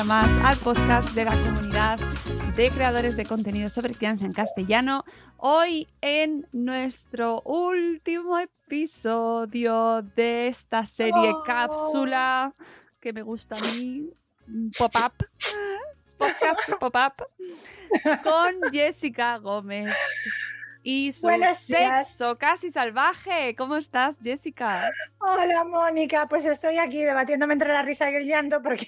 Día más al podcast de la comunidad de creadores de contenido sobre crianza en castellano. Hoy en nuestro último episodio de esta serie Oh. cápsula que me gusta a mí, pop-up, podcast pop-up, con Jessica Gómez. Y su Buenos días. sexo casi salvaje. ¿Cómo estás, Jessica? Hola Mónica, pues estoy aquí debatiéndome entre la risa y el llanto porque,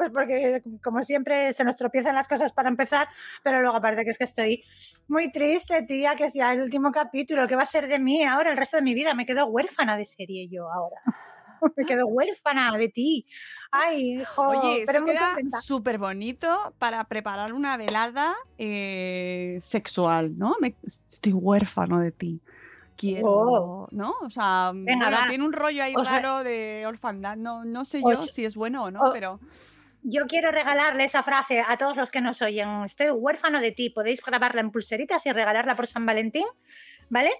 pues porque como siempre se nos tropiezan las cosas para empezar, pero luego aparte que es que estoy muy triste, tía, que sea el último capítulo, ¿qué va a ser de mí ahora el resto de mi vida? Me quedo huérfana de serie yo ahora. Me quedo huérfana de ti. Ay, hijo, Oye, pero muy contenta. súper bonito para preparar una velada eh, sexual, ¿no? Me- estoy huérfano de ti. Quiero, Oh. ¿no? O sea, Venga, tiene un rollo ahí O sea- raro de orfandad. No, no sé yo si es bueno o no, o- pero Yo quiero regalarle esa frase a todos los que nos oyen. Estoy huérfano de ti. Podéis grabarla en pulseritas y regalarla por San Valentín, ¿vale?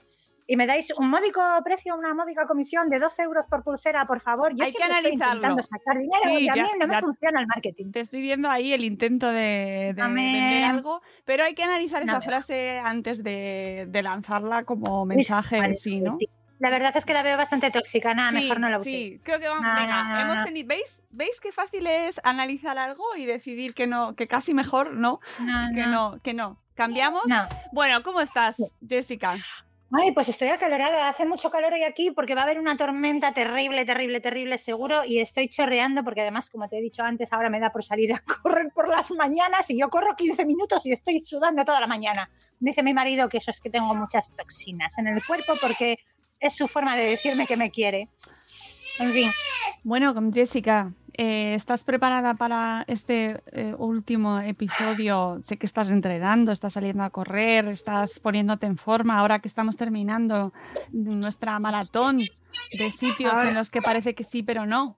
Y me dais un módico precio, una módica comisión de 12 euros por pulsera, por favor. Yo Hay que siempre estoy analizarlo. intentando sacar dinero Sí, a mí no me funciona el marketing. te estoy viendo ahí el intento de, de vender algo, pero hay que analizar esa No. frase antes de, de lanzarla como mensaje en sí, ¿no? La verdad es que la veo bastante tóxica. Nada, Sí, mejor no la usé. Sí, creo que vamos. Venga, hemos tenido- ¿veis? ¿Veis qué fácil es analizar algo y decidir que no, que casi mejor no, que no, que no? ¿Cambiamos? no. Bueno, ¿cómo estás, Jessica? Ay, pues estoy acalorada. Hace mucho calor hoy aquí porque va a haber una tormenta terrible, terrible, terrible, seguro. Y estoy chorreando porque además, como te he dicho antes, ahora me da por salir a correr por las mañanas y yo corro 15 minutos y estoy sudando toda la mañana. Dice mi marido que eso es que tengo muchas toxinas en el cuerpo porque es su forma de decirme que me quiere. En fin, Bueno, Jessica, eh, ¿estás preparada para este eh, último episodio? Sé que estás entrenando, estás saliendo a correr, estás poniéndote en forma ahora que estamos terminando nuestra maratón de sitios en los que parece que sí, pero no.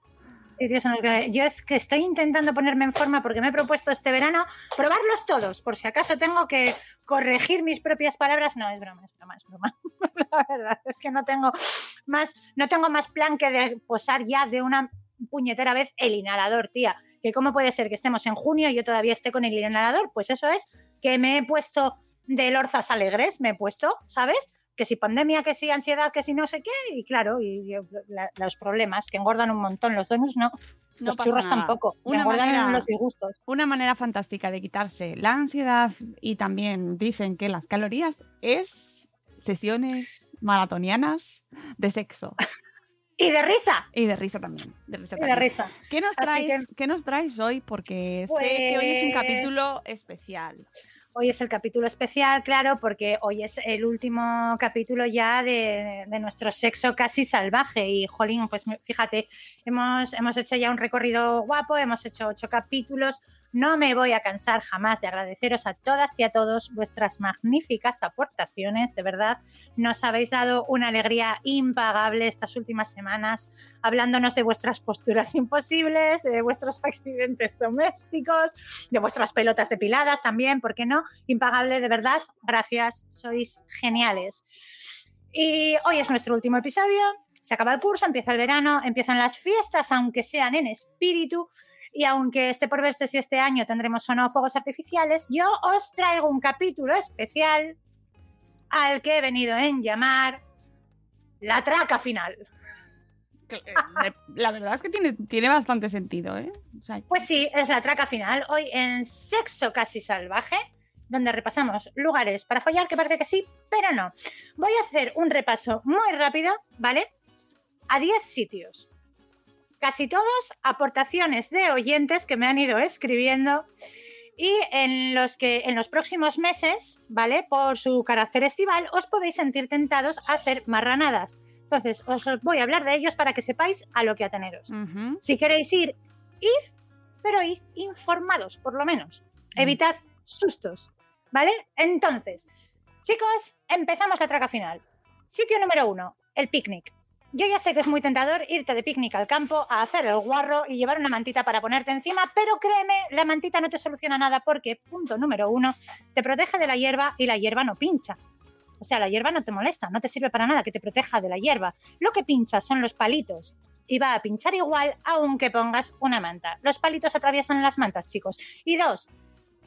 Yo es que estoy intentando ponerme en forma porque me he propuesto este verano probarlos todos, por si acaso tengo que corregir mis propias palabras. No, es broma, es broma, es broma. La verdad es que no tengo más, no tengo más plan que de posar ya de una puñetera vez el inhalador, tía. Que cómo puede ser que estemos en junio y yo todavía esté con el inhalador. Pues eso es que me he puesto de lorzas alegres, me he puesto, ¿sabes? Que si pandemia, que si ansiedad, que si no sé qué, y claro, y, y la- los problemas que engordan un montón, los donuts no, No los churros nada. tampoco, Una engordan manera- los disgustos. Una manera fantástica de quitarse la ansiedad y también dicen que las calorías es sesiones maratonianas de sexo Y de risa, y de risa también. De risa y de risa. ¿Qué nos traes, ¿Qué nos traes hoy? Porque sé que hoy es un Pues- capítulo especial. Hoy es el capítulo especial, claro, porque hoy es el último capítulo ya de, de nuestro sexo casi salvaje. Y, jolín, pues fíjate, hemos, hemos hecho ya un recorrido guapo, hemos hecho ocho capítulos. No me voy a cansar jamás de agradeceros a todas y a todos vuestras magníficas aportaciones. De verdad, nos habéis dado una alegría impagable estas últimas semanas, hablándonos de vuestras posturas imposibles, de vuestros accidentes domésticos, de vuestras pelotas depiladas también, ¿por qué no? Impagable, de verdad. Gracias, sois geniales. Y hoy es nuestro último episodio. Se acaba el curso, empieza el verano, empiezan las fiestas, aunque sean en espíritu. Y aunque esté por verse si este año tendremos o no fuegos artificiales, yo os traigo un capítulo especial al que he venido en llamar la traca final. Eh, la verdad es que tiene, tiene bastante sentido, ¿eh? pues sí, es la traca final. Hoy en Sexo Casi Salvaje, donde repasamos lugares para follar, que parece que sí, pero no. Voy a hacer un repaso muy rápido, ¿vale? A 10 sitios. Casi todos aportaciones de oyentes que me han ido escribiendo y en los que en los próximos meses, ¿vale? Por su carácter estival, os podéis sentir tentados a hacer marranadas. Entonces, os voy a hablar de ellos para que sepáis a lo que ateneros. Si queréis ir, id, pero id informados, por lo menos. Evitad sustos, ¿vale? Entonces, chicos, empezamos la traca final. Sitio número uno, el picnic. Yo ya sé que es muy tentador irte de picnic al campo a hacer el guarro y llevar una mantita para ponerte encima, pero créeme, la mantita no te soluciona nada porque, punto número uno, te protege de la hierba y la hierba no pincha. O sea, la hierba no te molesta, no te sirve para nada que te proteja de la hierba. Lo que pincha son los palitos. Y va a pinchar igual aunque pongas una manta. Los palitos atraviesan las mantas, chicos. Y dos,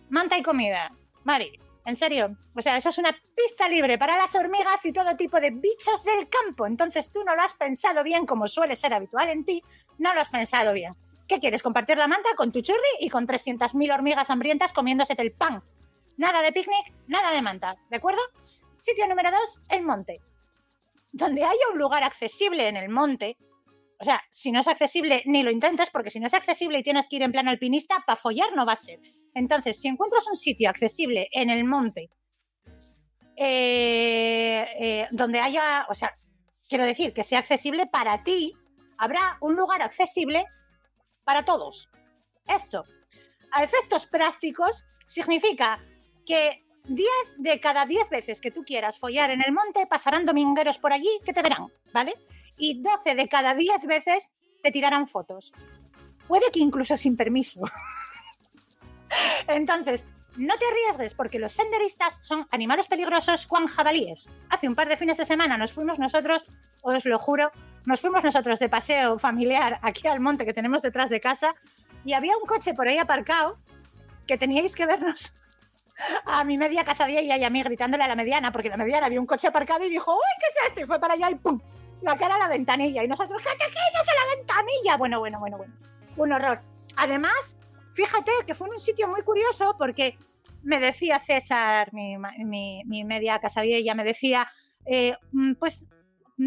manta y comida. Mari, en serio, o sea, eso es una pista libre para las hormigas y todo tipo de bichos del campo. Entonces tú no lo has pensado bien, como suele ser habitual en ti, no lo has pensado bien. ¿Qué quieres? ¿Compartir la manta con tu churri y con 300.000 hormigas hambrientas comiéndose el pan? Nada de picnic, nada de manta, ¿de acuerdo? Sitio número dos, el monte. Donde haya un lugar accesible en el monte, o sea, si no es accesible, ni lo intentes, porque si no es accesible y tienes que ir en plan alpinista, para follar no va a ser. Entonces, si encuentras un sitio accesible en el monte, eh, eh, donde haya, o sea, quiero decir, que sea accesible para ti, habrá un lugar accesible para todos. Esto, a efectos prácticos, significa que 10 de cada 10 veces que tú quieras follar en el monte, pasarán domingueros por allí que te verán, ¿vale? Y 12 de cada 10 veces te tirarán fotos. Puede que incluso sin permiso. Entonces, no te arriesgues porque los senderistas son animales peligrosos cuan jabalíes. Hace un par de fines de semana nos fuimos nosotros, os lo juro, nos fuimos nosotros de paseo familiar aquí al monte que tenemos detrás de casa y había un coche por ahí aparcado que teníais que vernos a mi media casadilla y a mí gritándole a la mediana porque la mediana había un coche aparcado y dijo, uy, ¿qué es esto? Y fue para allá y ¡pum! La cara a la ventanilla. Y nosotros, ¿qué quitas a la ventanilla? Bueno, bueno, bueno, bueno. Un horror. Además, fíjate que fue un sitio muy curioso porque me decía César, mi, mi, media casa ella me decía, eh, mm, pues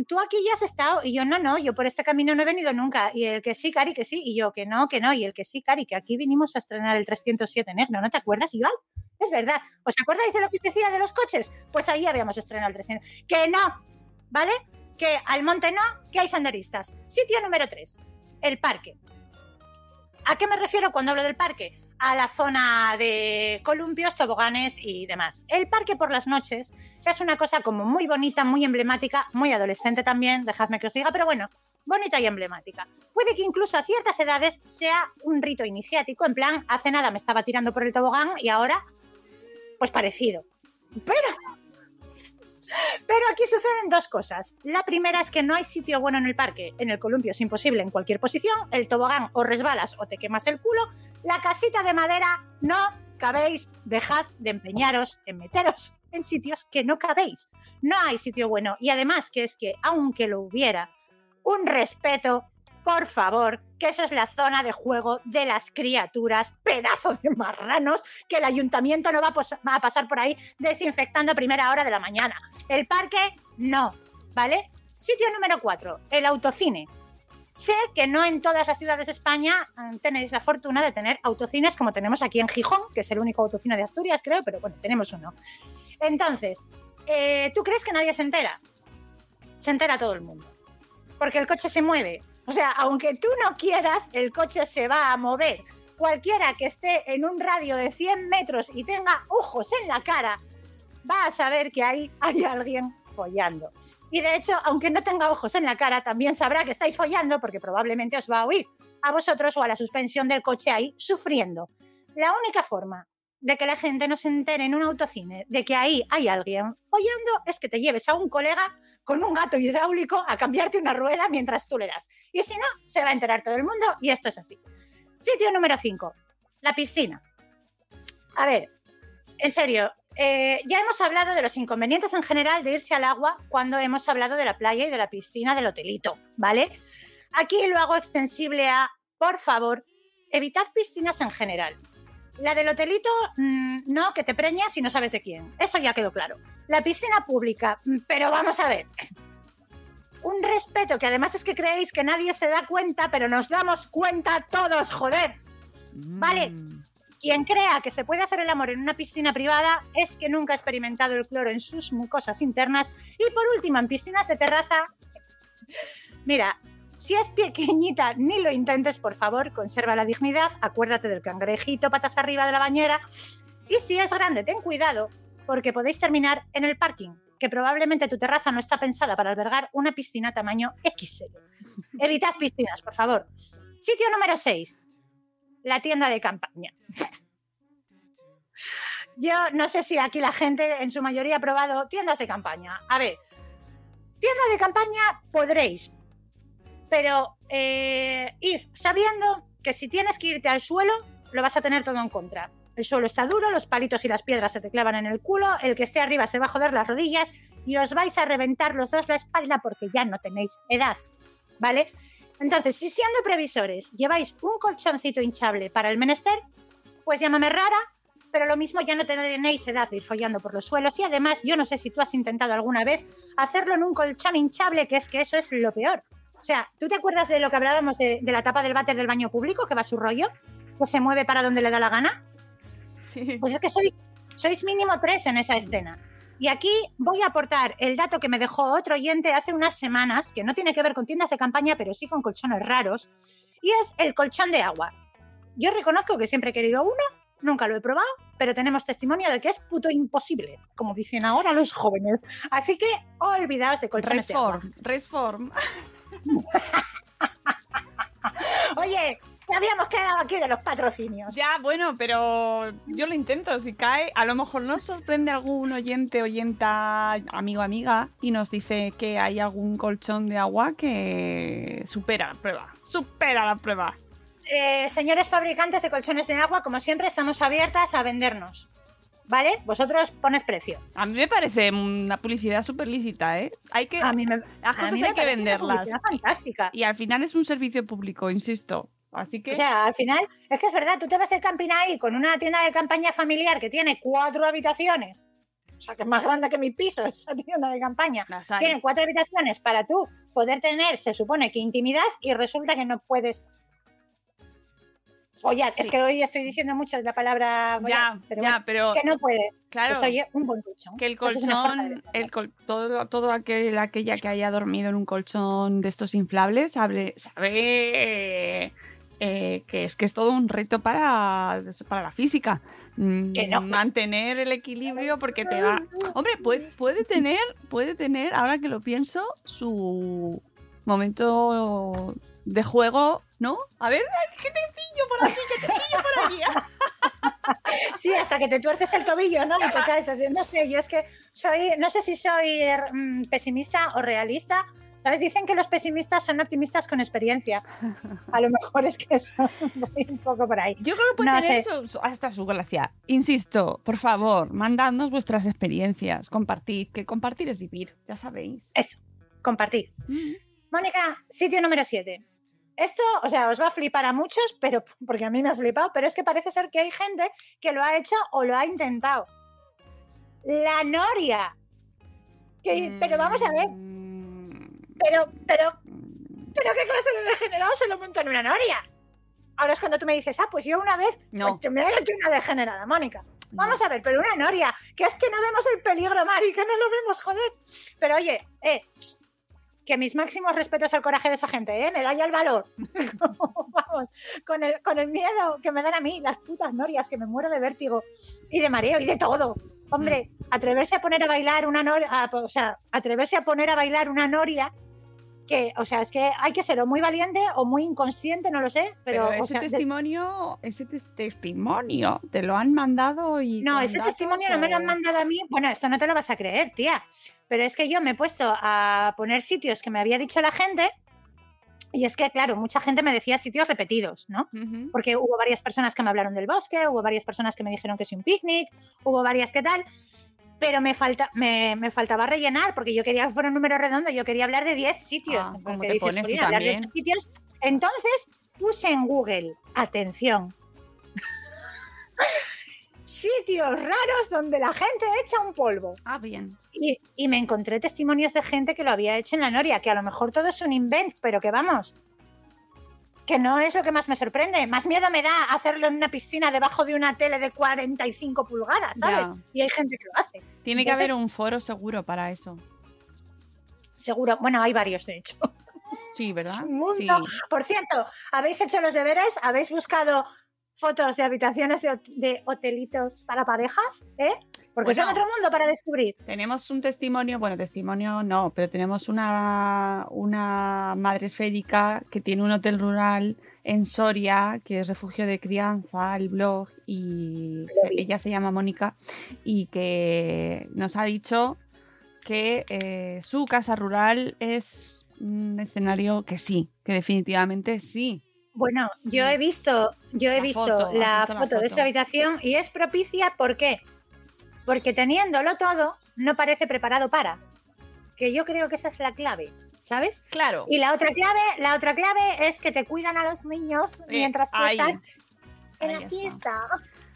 tú aquí ya has estado. Y yo, no, no, yo por este camino no he venido nunca. Y el que sí, Cari, que sí. Y yo, que no, que no. Y el que sí, Cari, que aquí vinimos a estrenar el 307 negro. ¿No te acuerdas, Iván? Es verdad. ¿Os acordáis de lo que os decía de los coches? Pues ahí habíamos estrenado el 300. Que no, ¿vale? Que al monte no, que hay senderistas. Sitio número 3, el parque. ¿A qué me refiero cuando hablo del parque? A la zona de columpios, toboganes y demás. El parque por las noches es una cosa como muy bonita, muy emblemática, muy adolescente también, dejadme que os diga, pero bueno, bonita y emblemática. Puede que incluso a ciertas edades sea un rito iniciático, en plan, hace nada me estaba tirando por el tobogán y ahora, pues parecido. Pero pero aquí suceden dos cosas. La primera es que no hay sitio bueno en el parque. En el columpio es imposible en cualquier posición. El tobogán o resbalas o te quemas el culo. La casita de madera no cabéis. Dejad de empeñaros en meteros en sitios que no cabéis. No hay sitio bueno. Y además que es que, aunque lo hubiera, un respeto por favor, que eso es la zona de juego de las criaturas, pedazos de marranos, que el ayuntamiento no va a, pasar por ahí desinfectando a primera hora de la mañana. El parque, no, ¿vale? Sitio número 4, el autocine. Sé que no en todas las ciudades de España eh, tenéis la fortuna de tener autocines como tenemos aquí en Gijón, que es el único autocine de Asturias, creo, pero bueno, tenemos uno. Entonces, eh, ¿tú crees que nadie se entera? Se entera todo el mundo. Porque el coche se mueve, o sea, aunque tú no quieras, el coche se va a mover. Cualquiera que esté en un radio de 100 metros y tenga ojos en la cara, va a saber que ahí hay alguien follando. Y de hecho, aunque no tenga ojos en la cara, también sabrá que estáis follando porque probablemente os va a oír a vosotros o a la suspensión del coche ahí sufriendo. La única forma de que la gente no se entere en un autocine de que ahí hay alguien follando es que te lleves a un colega con un gato hidráulico a cambiarte una rueda mientras tú le das. Y si no, se va a enterar todo el mundo y esto es así. Sitio número 5, la piscina. A ver, en serio, Eh, ya hemos hablado de los inconvenientes en general de irse al agua cuando hemos hablado de la playa y de la piscina del hotelito, ¿vale? Aquí lo hago extensible a, por favor, evitad piscinas en general. La del hotelito, mm, no, que te preñas y no sabes de quién. Eso ya quedó claro. La piscina pública, mm, pero vamos a ver. Un respeto que además es que creéis que nadie se da cuenta, pero nos damos cuenta todos, joder. Vale. Mm. Quien crea que se puede hacer el amor en una piscina privada es que nunca ha experimentado el cloro en sus mucosas internas. Y por último, en piscinas de terraza, mira, si es pequeñita, ni lo intentes, por favor, conserva la dignidad, acuérdate del cangrejito patas arriba de la bañera. Y si es grande, ten cuidado, porque podéis terminar en el parking, que probablemente tu terraza no está pensada para albergar una piscina tamaño XL. Evitad piscinas, por favor. Sitio número 6. La tienda de campaña. Yo no sé si aquí la gente en su mayoría ha probado tiendas de campaña. A ver, tienda de campaña podréis, pero eh, id sabiendo que si tienes que irte al suelo, lo vas a tener todo en contra. El suelo está duro, los palitos y las piedras se te clavan en el culo, el que esté arriba se va a joder las rodillas y os vais a reventar los dos la espalda porque ya no tenéis edad, ¿vale? Entonces, si siendo previsores lleváis un colchoncito hinchable para el menester, pues llámame rara, pero lo mismo ya no tenéis edad de ir follando por los suelos y además yo no sé si tú has intentado alguna vez hacerlo en un colchón hinchable, que es que eso es lo peor. O sea, ¿tú te acuerdas de lo que hablábamos de, de la tapa del váter del baño público, que va a su rollo? Que se mueve para donde le da la gana. Sí. Pues es que sois, sois mínimo tres en esa escena. Y aquí voy a aportar el dato que me dejó otro oyente hace unas semanas, que no tiene que ver con tiendas de campaña, pero sí con colchones raros, y es el colchón de agua. Yo reconozco que siempre he querido uno, nunca lo he probado, pero tenemos testimonio de que es puto imposible, como dicen ahora los jóvenes. Así que olvidaos de colchones de agua. Resform, Resform. Oye, ya habíamos quedado aquí de los patrocinios. Ya, bueno, pero yo lo intento. Si cae, a lo mejor nos sorprende algún oyente, oyenta, amigo, amiga, y nos dice que hay algún colchón de agua que supera la prueba. Supera la prueba. Eh, señores fabricantes de colchones de agua, como siempre, estamos abiertas a vendernos. ¿Vale? Vosotros poned precio. A mí me parece una publicidad súper lícita, ¿eh? Hay que, A mí me, las a cosas mí me hay que una venderlas. publicidad fantástica. Y al final es un servicio público, insisto. Así que. O sea, al final, es que es verdad, tú te vas de camping ahí con una tienda de campaña familiar que tiene cuatro habitaciones. O sea, que es más grande que mi piso, esa tienda de campaña. las hay. Tiene cuatro habitaciones para tú poder tener, se supone que intimidad, y resulta que no puedes follar. Sí. Es que hoy estoy diciendo mucho la palabra follar, ya, pero ya, bueno, pero que no puede. claro. Pues oye, un buen colchón. Que el colchón, el col- todo, todo aquel, aquella que haya dormido en un colchón de estos inflables sabe, sabe eh, que es que es todo un reto para, para la física. Mm, Que no. Mantener el equilibrio porque te va. Hombre, puede, puede tener, puede tener, ahora que lo pienso, su momento de juego, ¿no? A ver, que te pillo por aquí, que te pillo por aquí. Sí, hasta que te tuerces el tobillo, ¿no? Y te caes así. No sé, yo es que soy, no sé si soy mm, pesimista o realista. ¿Sabes? Dicen que los pesimistas son optimistas con experiencia. A lo mejor es que eso voy un poco por ahí. Yo creo que puede No tener su- hasta su gracia. Insisto, por favor, mandadnos vuestras experiencias, compartid, que compartir es vivir, ya sabéis. Eso, compartir. Mónica, sitio número 7. Esto, o sea, os va a flipar a muchos, pero porque a mí me ha flipado, pero es que parece ser que hay gente que lo ha hecho o lo ha intentado. La noria. Que- pero vamos a ver, Mm, pero, pero, pero qué clase de degenerado se lo monta en una noria. Ahora es cuando tú me dices, ah, pues yo una vez No. pues, me he hecho una degenerada, Mónica. Vamos a ver, pero una noria, que es que no vemos el peligro, Mari, que no lo vemos, joder. Pero oye, eh, que mis máximos respetos al coraje de esa gente, ¿eh? Me da ya el valor. Vamos, con el, con el miedo que me dan a mí, las putas norias, que me muero de vértigo y de mareo y de todo. Hombre, atreverse a poner a bailar una noria, o sea, atreverse a poner a bailar una noria, que, o sea, es que hay que ser o muy valiente o muy inconsciente, no lo sé, pero, Pero, o ese sea, de- testimonio, ese tes- testimonio, te lo han mandado y. No, ese testimonio no me lo han mandado a mí. Bueno, esto no te lo vas a creer, tía. Pero es que yo me he puesto a poner sitios que me había dicho la gente Y es que, claro, mucha gente me decía sitios repetidos, ¿no? Porque hubo varias personas que me hablaron del bosque, hubo varias personas que me dijeron que es un picnic, hubo varias que tal, pero me, falta, me, me faltaba rellenar porque yo quería que fuera un número redondo, yo quería hablar de 10 sitios. Ah, Porque ¿cómo te dices, pones tú "Jolín, hablar de también?". ocho sitios. Entonces puse en Google, atención, sitios raros donde la gente echa un polvo. Ah, bien. Y, y me encontré testimonios de gente que lo había hecho en la Noria, que a lo mejor todo es un invent, pero que vamos, que no es lo que más me sorprende. Más miedo me da hacerlo en una piscina debajo de una tele de 45 pulgadas, ¿sabes? Ya. Y hay gente que lo hace. Tiene que haber un foro seguro para eso. Seguro, bueno, hay varios de hecho. Sí, ¿verdad? Un mundo. Sí. Por cierto, ¿habéis hecho los deberes? ¿Habéis buscado fotos de habitaciones de, hot- de hotelitos para parejas? ¿Eh? Porque Bueno. son otro mundo para descubrir. Tenemos un testimonio, bueno, testimonio no, pero tenemos una, una madre esférica que tiene un hotel rural en Soria, que es refugio de crianza, el blog, y ella se llama Mónica, y que nos ha dicho que eh, su casa rural es un escenario que sí, que definitivamente sí. Bueno, yo he visto, yo he La visto foto, la foto de esta habitación y es propicia, ¿por qué? Porque teniéndolo todo, no parece preparado para. Que yo creo que esa es la clave, ¿sabes? Claro. Y la otra clave, la otra clave es que te cuidan a los niños mientras tú Eh, ahí. estás en Ahí la está. fiesta.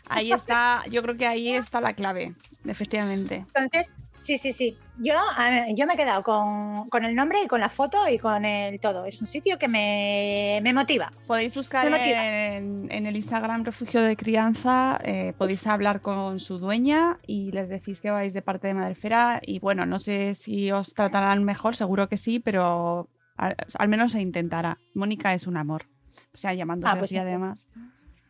Ahí está, yo creo que ahí está la clave, efectivamente. Entonces, sí, sí, sí. Yo, yo me he quedado con, con el nombre y con la foto y con el todo. Es un sitio que me, me motiva. Podéis buscar en, en el Instagram Refugio de Crianza, eh, podéis hablar con su dueña y les decís que vais de parte de Madrefera y bueno, no sé si os tratarán mejor, seguro que sí, pero al, al menos se intentará. Mónica es un amor, o sea, llamándose Ah, pues así sí. además.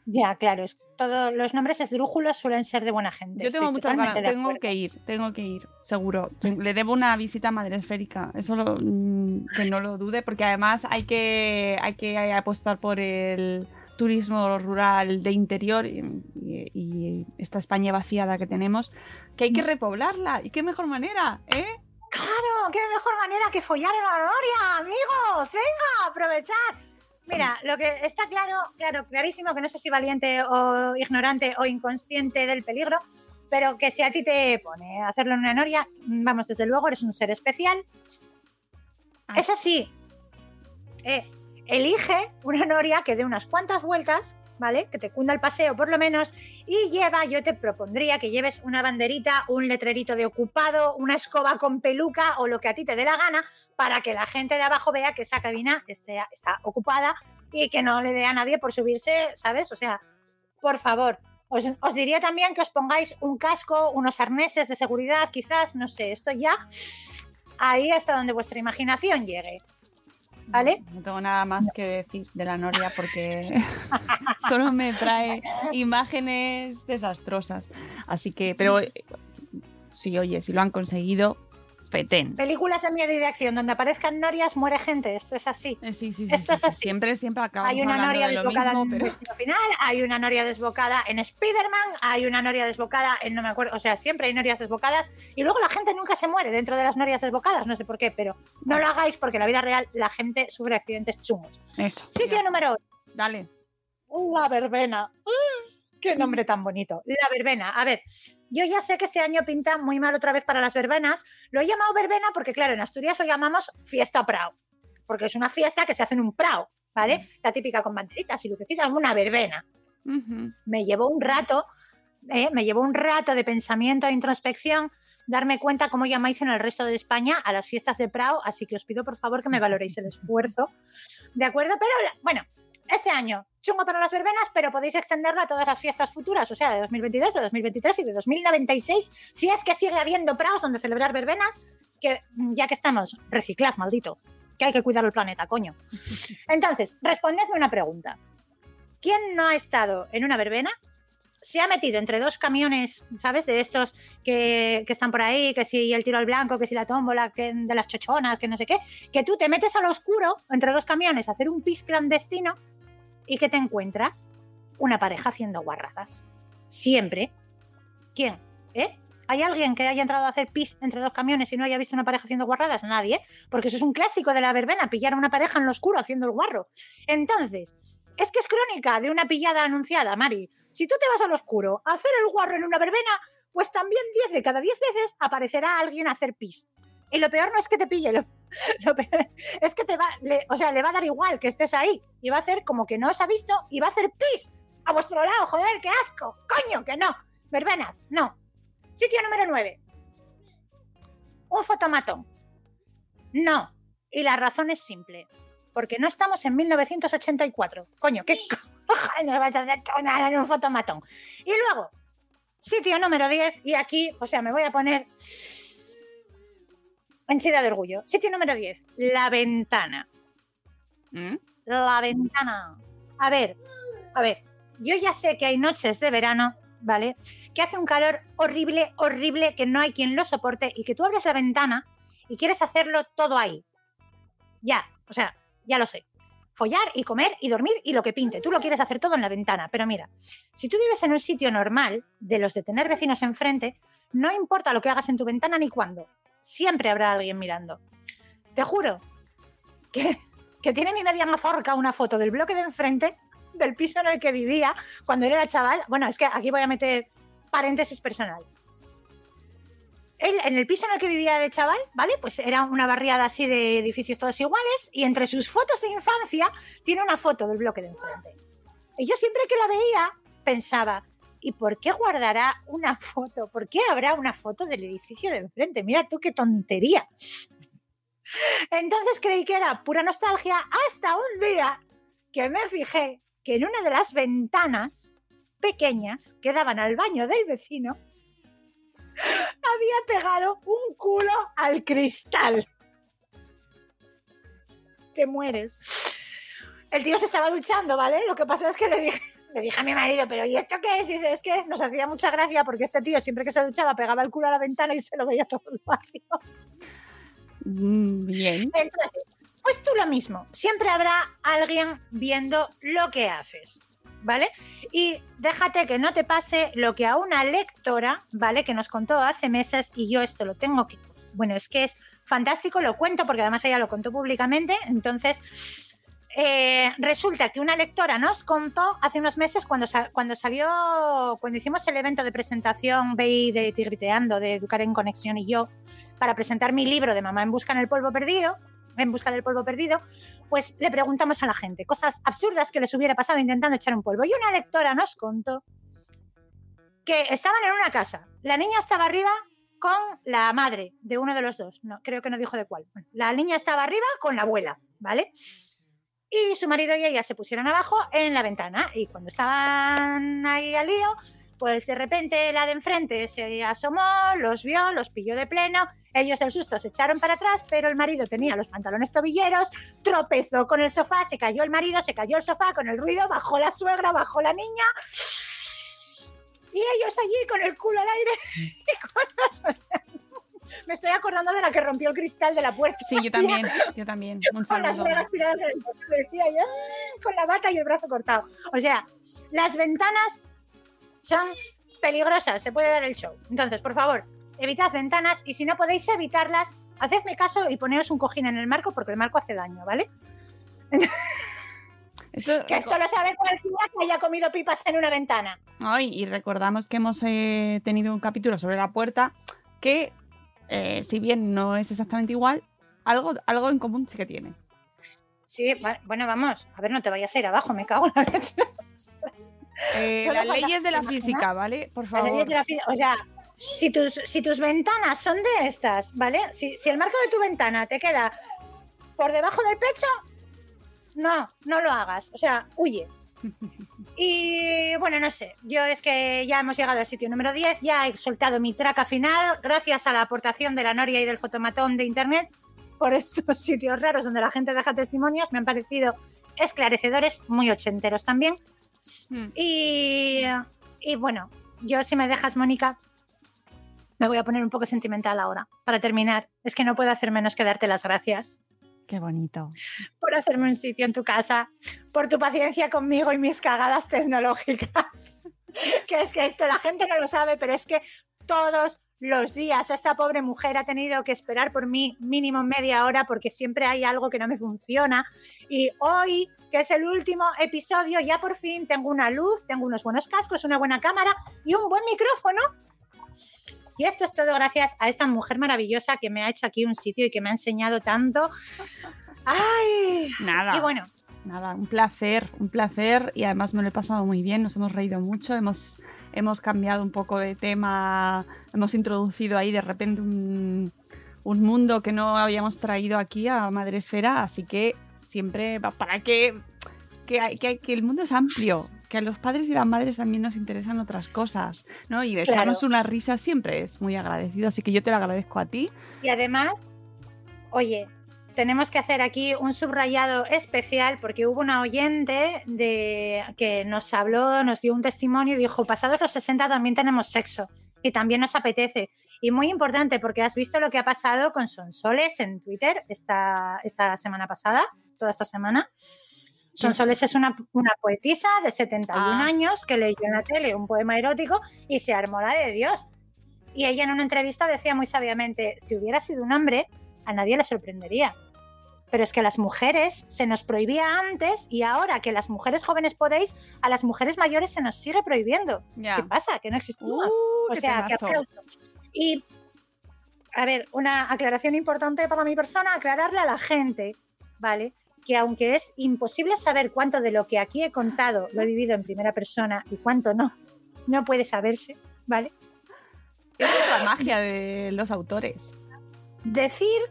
Ya, claro, es, todos los nombres esdrújulos suelen ser de buena gente. Yo tengo muchas ganas, tengo que ir, tengo que ir, seguro. Le debo una visita a Madre Esférica, eso lo- mm, que no lo dude, porque además hay que, hay que apostar por el turismo rural de interior y, y- y esta España vaciada que tenemos, que hay que repoblarla. ¿Y qué mejor manera? ¿eh? Claro, qué mejor manera que follar en la noria, amigos. Venga, aprovechad. Mira, lo que está claro, claro, clarísimo, que no sé si valiente o ignorante o inconsciente del peligro, pero que si a ti te pone a hacerlo en una noria, vamos, desde luego eres un ser especial. Ah. Eso sí, eh, elige una noria que dé unas cuantas vueltas, ¿vale? Que te cunda el paseo por lo menos y lleva, yo te propondría que lleves una banderita, un letrerito de ocupado, una escoba con peluca o lo que a ti te dé la gana para que la gente de abajo vea que esa cabina está ocupada y que no le dé a nadie por subirse, ¿sabes? O sea, por favor. Os, os diría también que os pongáis un casco, unos arneses de seguridad, quizás, no sé, esto ya ahí hasta donde vuestra imaginación llegue. No tengo nada más que decir de la Noria porque solo me trae imágenes desastrosas. Así que, pero eh, sí, oye, si lo han conseguido, petén. Películas de miedo y de acción donde aparezcan norias, muere gente, esto es así. Eh, Sí, sí, sí, Esto sí, es sí. así. Siempre, siempre acabamos Hay una noria de desbocada mismo, en pero Final, hay una noria desbocada en Spider-Man, hay una noria desbocada en no me acuerdo, o sea, siempre hay norias desbocadas y luego la gente nunca se muere dentro de las norias desbocadas, no sé por qué, pero no lo hagáis porque en la vida real la gente sufre accidentes chungos. eso. Sitio ya. número Dale. La verbena. ¡Ah! ¡Qué nombre tan bonito! La verbena. A ver, yo ya sé que este año pinta muy mal otra vez para las verbenas. Lo he llamado verbena porque, claro, en Asturias lo llamamos fiesta prao. Porque es una fiesta que se hace en un prao, ¿vale? La típica con banderitas y lucecitas, una verbena. Me llevó un rato, ¿eh? me llevó un rato de pensamiento e introspección darme cuenta cómo llamáis en el resto de España a las fiestas de Prao, así que os pido por favor que me valoréis el esfuerzo. ¿De acuerdo? Pero bueno, este año, chungo para las verbenas, pero podéis extenderla a todas las fiestas futuras, o sea, de 2022, de 2023 y de 2096, si es que sigue habiendo praos donde celebrar verbenas, que ya que estamos, reciclad, maldito, que hay que cuidar el planeta, coño. Entonces, respondedme una pregunta. ¿Quién no ha estado en una verbena? Se ha metido entre dos camiones, ¿sabes? De estos que, que están por ahí, que si el tiro al blanco, que si la tómbola, que de las chochonas, que no sé qué, que tú te metes al oscuro entre dos camiones a hacer un pis clandestino y que te encuentras una pareja haciendo guarradas. Siempre. ¿Quién? ¿Eh? ¿Hay alguien que haya entrado a hacer pis entre dos camiones y no haya visto una pareja haciendo guarradas? Nadie, porque eso es un clásico de la verbena, pillar a una pareja en lo oscuro haciendo el guarro. Entonces, es que es crónica de una pillada anunciada, Mari. Si tú te vas al oscuro a hacer el guarro en una verbena, pues también 10 de cada 10 veces aparecerá alguien a hacer pis. Y lo peor no es que te pille, lo, lo peor es que te va, le- o sea, le va a dar igual que estés ahí y va a hacer como que no os ha visto y va a hacer pis a vuestro lado, joder, qué asco, coño, que no. Verbenas, no. Sitio número 9. Un fotomatón. No. Y la razón es simple. Porque no estamos en 1984. Coño, ¿qué cojones vas a hacer nada en un fotomatón? Y luego, sitio número 10. Y aquí, o sea, me voy a poner henchida de orgullo. Sitio número 10. La ventana. ¿Mm? La ventana. A ver, a ver. Yo ya sé que hay noches de verano, ¿vale? Que hace un calor horrible, horrible, que no hay quien lo soporte y que tú abres la ventana y quieres hacerlo todo ahí. Ya, o sea, ya lo sé. Follar y comer y dormir y lo que pinte. Tú lo quieres hacer todo en la ventana. Pero mira, si tú vives en un sitio normal, de los de tener vecinos enfrente, no importa lo que hagas en tu ventana ni cuándo. Siempre habrá alguien mirando. Te juro que, que tiene mi media mazorca una foto del bloque de enfrente del piso en el que vivía cuando era chaval. Bueno, es que aquí voy a meter paréntesis personal. Él, en el piso en el que vivía de chaval, ¿vale? Pues era una barriada así de edificios todos iguales y entre sus fotos de infancia tiene una foto del bloque de enfrente. Y yo siempre que la veía pensaba, ¿y por qué guardará una foto? ¿Por qué habrá una foto del edificio de enfrente? Mira tú qué tontería. Entonces creí que era pura nostalgia hasta un día que me fijé que en una de las ventanas pequeñas que daban al baño del vecino había pegado un culo al cristal. Te mueres. El tío se estaba duchando, ¿vale? Lo que pasa es que le dije, le dije a mi marido, pero ¿y esto qué es? Dice, es que nos hacía mucha gracia porque este tío siempre que se duchaba pegaba el culo a la ventana y se lo veía todo el barrio. Mm, Bien. Entonces, pues tú lo mismo. Siempre habrá alguien viendo lo que haces. ¿Vale? Y déjate que no te pase lo que a una lectora, ¿vale? Que nos contó hace meses y yo esto lo tengo que... Bueno, es que es fantástico, lo cuento porque además ella lo contó públicamente. Entonces, eh, resulta que una lectora nos contó hace unos meses cuando, cuando salió, cuando hicimos el evento de presentación BI de Tigriteando, de Educar en Conexión y yo, para presentar mi libro de Mamá en busca en polvo perdido, en busca del polvo perdido, pues le preguntamos a la gente cosas absurdas que les hubiera pasado intentando echar un polvo. Y una lectora nos contó que estaban en una casa. La niña estaba arriba con la madre de uno de los dos. No, creo que no dijo de cuál. La niña estaba arriba con la abuela, ¿vale? Y su marido y ella se pusieron abajo en la ventana. Y cuando estaban ahí al lío, pues de repente la de enfrente se asomó, los vio, los pilló de pleno. Ellos del susto se echaron para atrás, pero el marido tenía los pantalones tobilleros, tropezó con el sofá, se cayó el marido, se cayó el sofá con el ruido, bajó la suegra, bajó la niña. Y ellos allí con el culo al aire y con los- Me estoy acordando de la que rompió el cristal de la puerta. Sí, yo también. Yo también. Un Con las bragas tiradas en el decía yo, con la bata y el brazo cortado. O sea, las ventanas son peligrosas, se puede dar el show. Entonces, por favor, evitad ventanas y si no podéis evitarlas, hacedme caso y poneos un cojín en el marco porque el marco hace daño, ¿vale? Esto- Que esto lo sabe cualquiera que haya comido pipas en una ventana. Ay, y recordamos que hemos eh, tenido un capítulo sobre la puerta que, eh, si bien no es exactamente igual, algo, algo en común sí que tiene. Sí, bueno, vamos, a ver, no te vayas a ir abajo, me cago en la leche. Eh, las leyes de la física, ¿vale? Por Las favor. leyes de la fí- O sea, si tus, si tus ventanas son de estas, ¿vale? Si, si el marco de tu ventana te queda por debajo del pecho, no, no lo hagas. O sea, huye. Y bueno, no sé, yo es que ya hemos llegado al sitio número 10, ya he soltado mi traca final, gracias a la aportación de la Noria y del fotomatón de internet por estos sitios raros donde la gente deja testimonios, me han parecido esclarecedores, muy ochenteros también. Mm. Y, y bueno, yo si me dejas, Mónica, me voy a poner un poco sentimental ahora. Para terminar, es que no puedo hacer menos que darte las gracias Qué bonito. por hacerme un sitio en tu casa, por tu paciencia conmigo y mis cagadas tecnológicas. que es que esto la gente no lo sabe, pero es que todos los días. Esta pobre mujer ha tenido que esperar por mí mínimo media hora porque siempre hay algo que no me funciona. Y hoy, que es el último episodio, ya por fin tengo una luz, tengo unos buenos cascos, una buena cámara y un buen micrófono. Y esto es todo gracias a esta mujer maravillosa que me ha hecho aquí un sitio y que me ha enseñado tanto. ¡Ay! Nada. Y bueno, Nada, un placer, un placer y además me lo he pasado muy bien, nos hemos reído mucho, hemos, hemos cambiado un poco de tema, hemos introducido ahí de repente un, un mundo que no habíamos traído aquí a Madresfera, así que siempre para que, que, que, que el mundo es amplio, que a los padres y las madres también nos interesan otras cosas, ¿no? Y de Claro. echarnos una risa siempre es muy agradecido, así que yo te lo agradezco a ti. Y además, oye, tenemos que hacer aquí un subrayado especial porque hubo una oyente de, que nos habló, nos dio un testimonio y dijo, pasados los 60 también tenemos sexo y también nos apetece. Y muy importante porque has visto lo que ha pasado con Sonsoles en Twitter esta, esta semana pasada, toda esta semana. Sonsoles es una, una poetisa de 71 Ah. años que leyó en la tele un poema erótico y se armó la de Dios. Y ella en una entrevista decía muy sabiamente, si hubiera sido un hombre, a nadie le sorprendería. Pero es que a las mujeres se nos prohibía antes y ahora que las mujeres jóvenes podéis, a las mujeres mayores se nos sigue prohibiendo. Ya. ¿Qué pasa? Que no existimos. Uh, o sea, que. Y, a ver, una aclaración importante para mi persona, aclararle a la gente, ¿vale? Que aunque es imposible saber cuánto de lo que aquí he contado lo he vivido en primera persona y cuánto no, no puede saberse, ¿vale? Esa es la magia de los autores. decir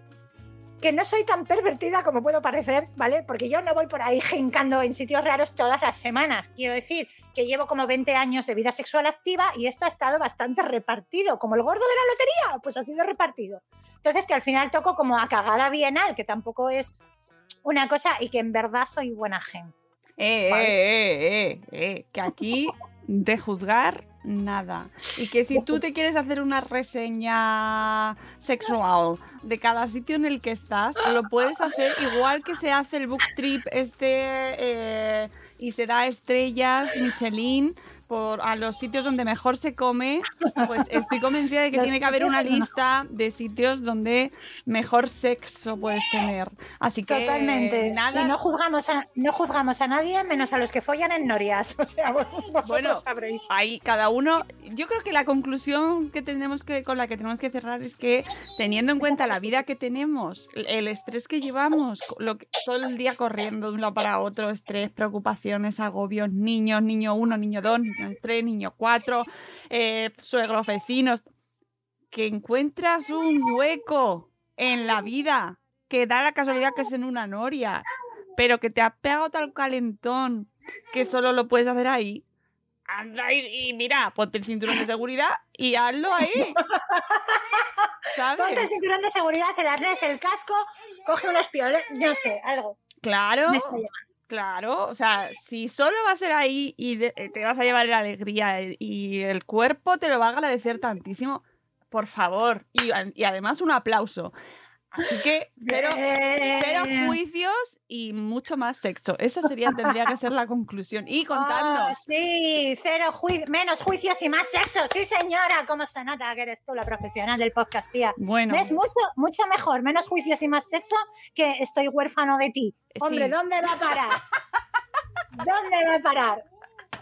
que no soy tan pervertida como puedo parecer, ¿vale? Porque yo no voy por ahí jincando en sitios raros todas las semanas. Quiero decir que llevo como 20 años de vida sexual activa y esto ha estado bastante repartido, como el gordo de la lotería, pues ha sido repartido. Entonces que al final toco como a cagada bienal, que tampoco es una cosa y que en verdad soy buena gente. Eh, Vale. eh, eh, eh, eh, que aquí de juzgar nada. Y que si tú te quieres hacer una reseña sexual de cada sitio en el que estás, lo puedes hacer igual que se hace el book trip este eh, y se da estrellas Michelin por a los sitios donde mejor se come, pues estoy convencida de que tiene que haber una lista de sitios donde mejor sexo puedes tener. Así que Totalmente. nada, Y no juzgamos, a, no juzgamos a nadie menos a los que follan en Norias. O sea, vosotros Bueno, sabréis. ahí cada uno. Yo creo que la conclusión que tenemos que con la que tenemos que cerrar es que teniendo en cuenta la vida que tenemos, el- el estrés que llevamos, lo que, todo el día corriendo de un lado para otro, estrés, preocupaciones, agobios, niños, niño uno, niño dos, tres, niño cuatro, eh, suegros, vecinos, que encuentras un hueco en la vida que da la casualidad que es en una noria, pero que te ha pegado tal calentón que solo lo puedes hacer ahí. Anda y, y mira, ponte el cinturón de seguridad y hazlo ahí. Ponte el cinturón de seguridad, el arnés, el casco, coge unos pioles, no sé, algo. Claro, Me está llamando. Claro. O sea, si solo va a ser ahí y eh, te vas a llevar la alegría eh, y el cuerpo te lo va a agradecer tantísimo, por favor. Y, y además un aplauso. Así que, pero Cero Eh, juicios y mucho más sexo. Esa sería, tendría que ser la conclusión. Y oh, contadnos. sí, cero juicios, menos juicios y más sexo. Sí, señora, cómo se nota que eres tú la profesional del podcast, tía. Bueno, Es mucho, mucho mejor, menos juicios y más sexo que estoy huérfano de ti. Sí. Hombre, ¿dónde va a parar? ¿Dónde va a parar?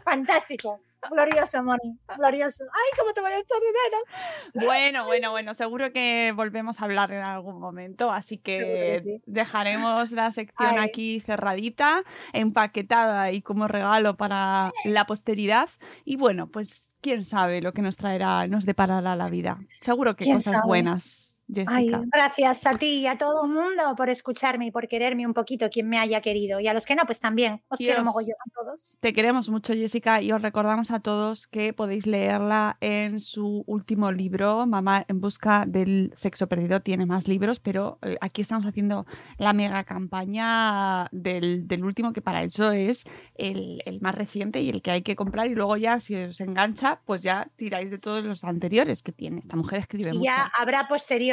Fantástico. Glorioso, Moni. Glorioso. Ay, cómo te voy a echar de menos. bueno, bueno, bueno. Seguro que volvemos a hablar en algún momento. Así que que sí. dejaremos la sección Ay. aquí cerradita, empaquetada y como regalo para la posteridad. Y bueno, pues quién sabe lo que nos traerá, nos deparará la vida. Seguro que ¿Quién cosas sabe? buenas, Ay, gracias a ti y a todo el mundo por escucharme y por quererme un poquito, quien me haya querido. Y a los que no, pues también. Os quiero mogollón a todos. Te queremos mucho, Jessica, y os recordamos a todos que podéis leerla en su último libro, Mamá en busca del sexo perdido. Tiene más libros, pero eh, aquí estamos haciendo la mega campaña del, del último, que para eso es el, el más reciente y el que hay que comprar. Y luego ya, si os engancha, pues ya tiráis de todos los anteriores que tiene. Esta mujer escribe Y mucho. ya habrá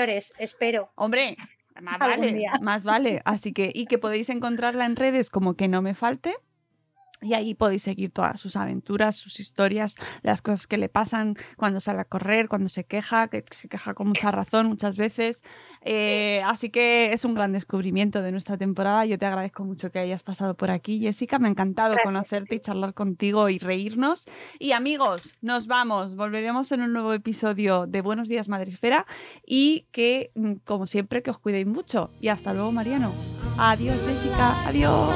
espero. Hombre, más vale, día. más vale. Así que, y que podéis encontrarla en redes como que no me falte. Y ahí podéis seguir todas sus aventuras, sus historias, las cosas que le pasan cuando sale a correr, cuando se queja, que se queja con mucha razón muchas veces. Eh, así que es un gran descubrimiento de nuestra temporada. Yo te agradezco mucho que hayas pasado por aquí, Jessica. Me ha encantado conocerte y charlar contigo y reírnos. Y amigos, nos vamos. Volveremos en un nuevo episodio de Buenos Días Madresfera y que, mm, como siempre, que os cuidéis mucho. Y hasta luego, Mariano. Adiós, Jessica. Adiós.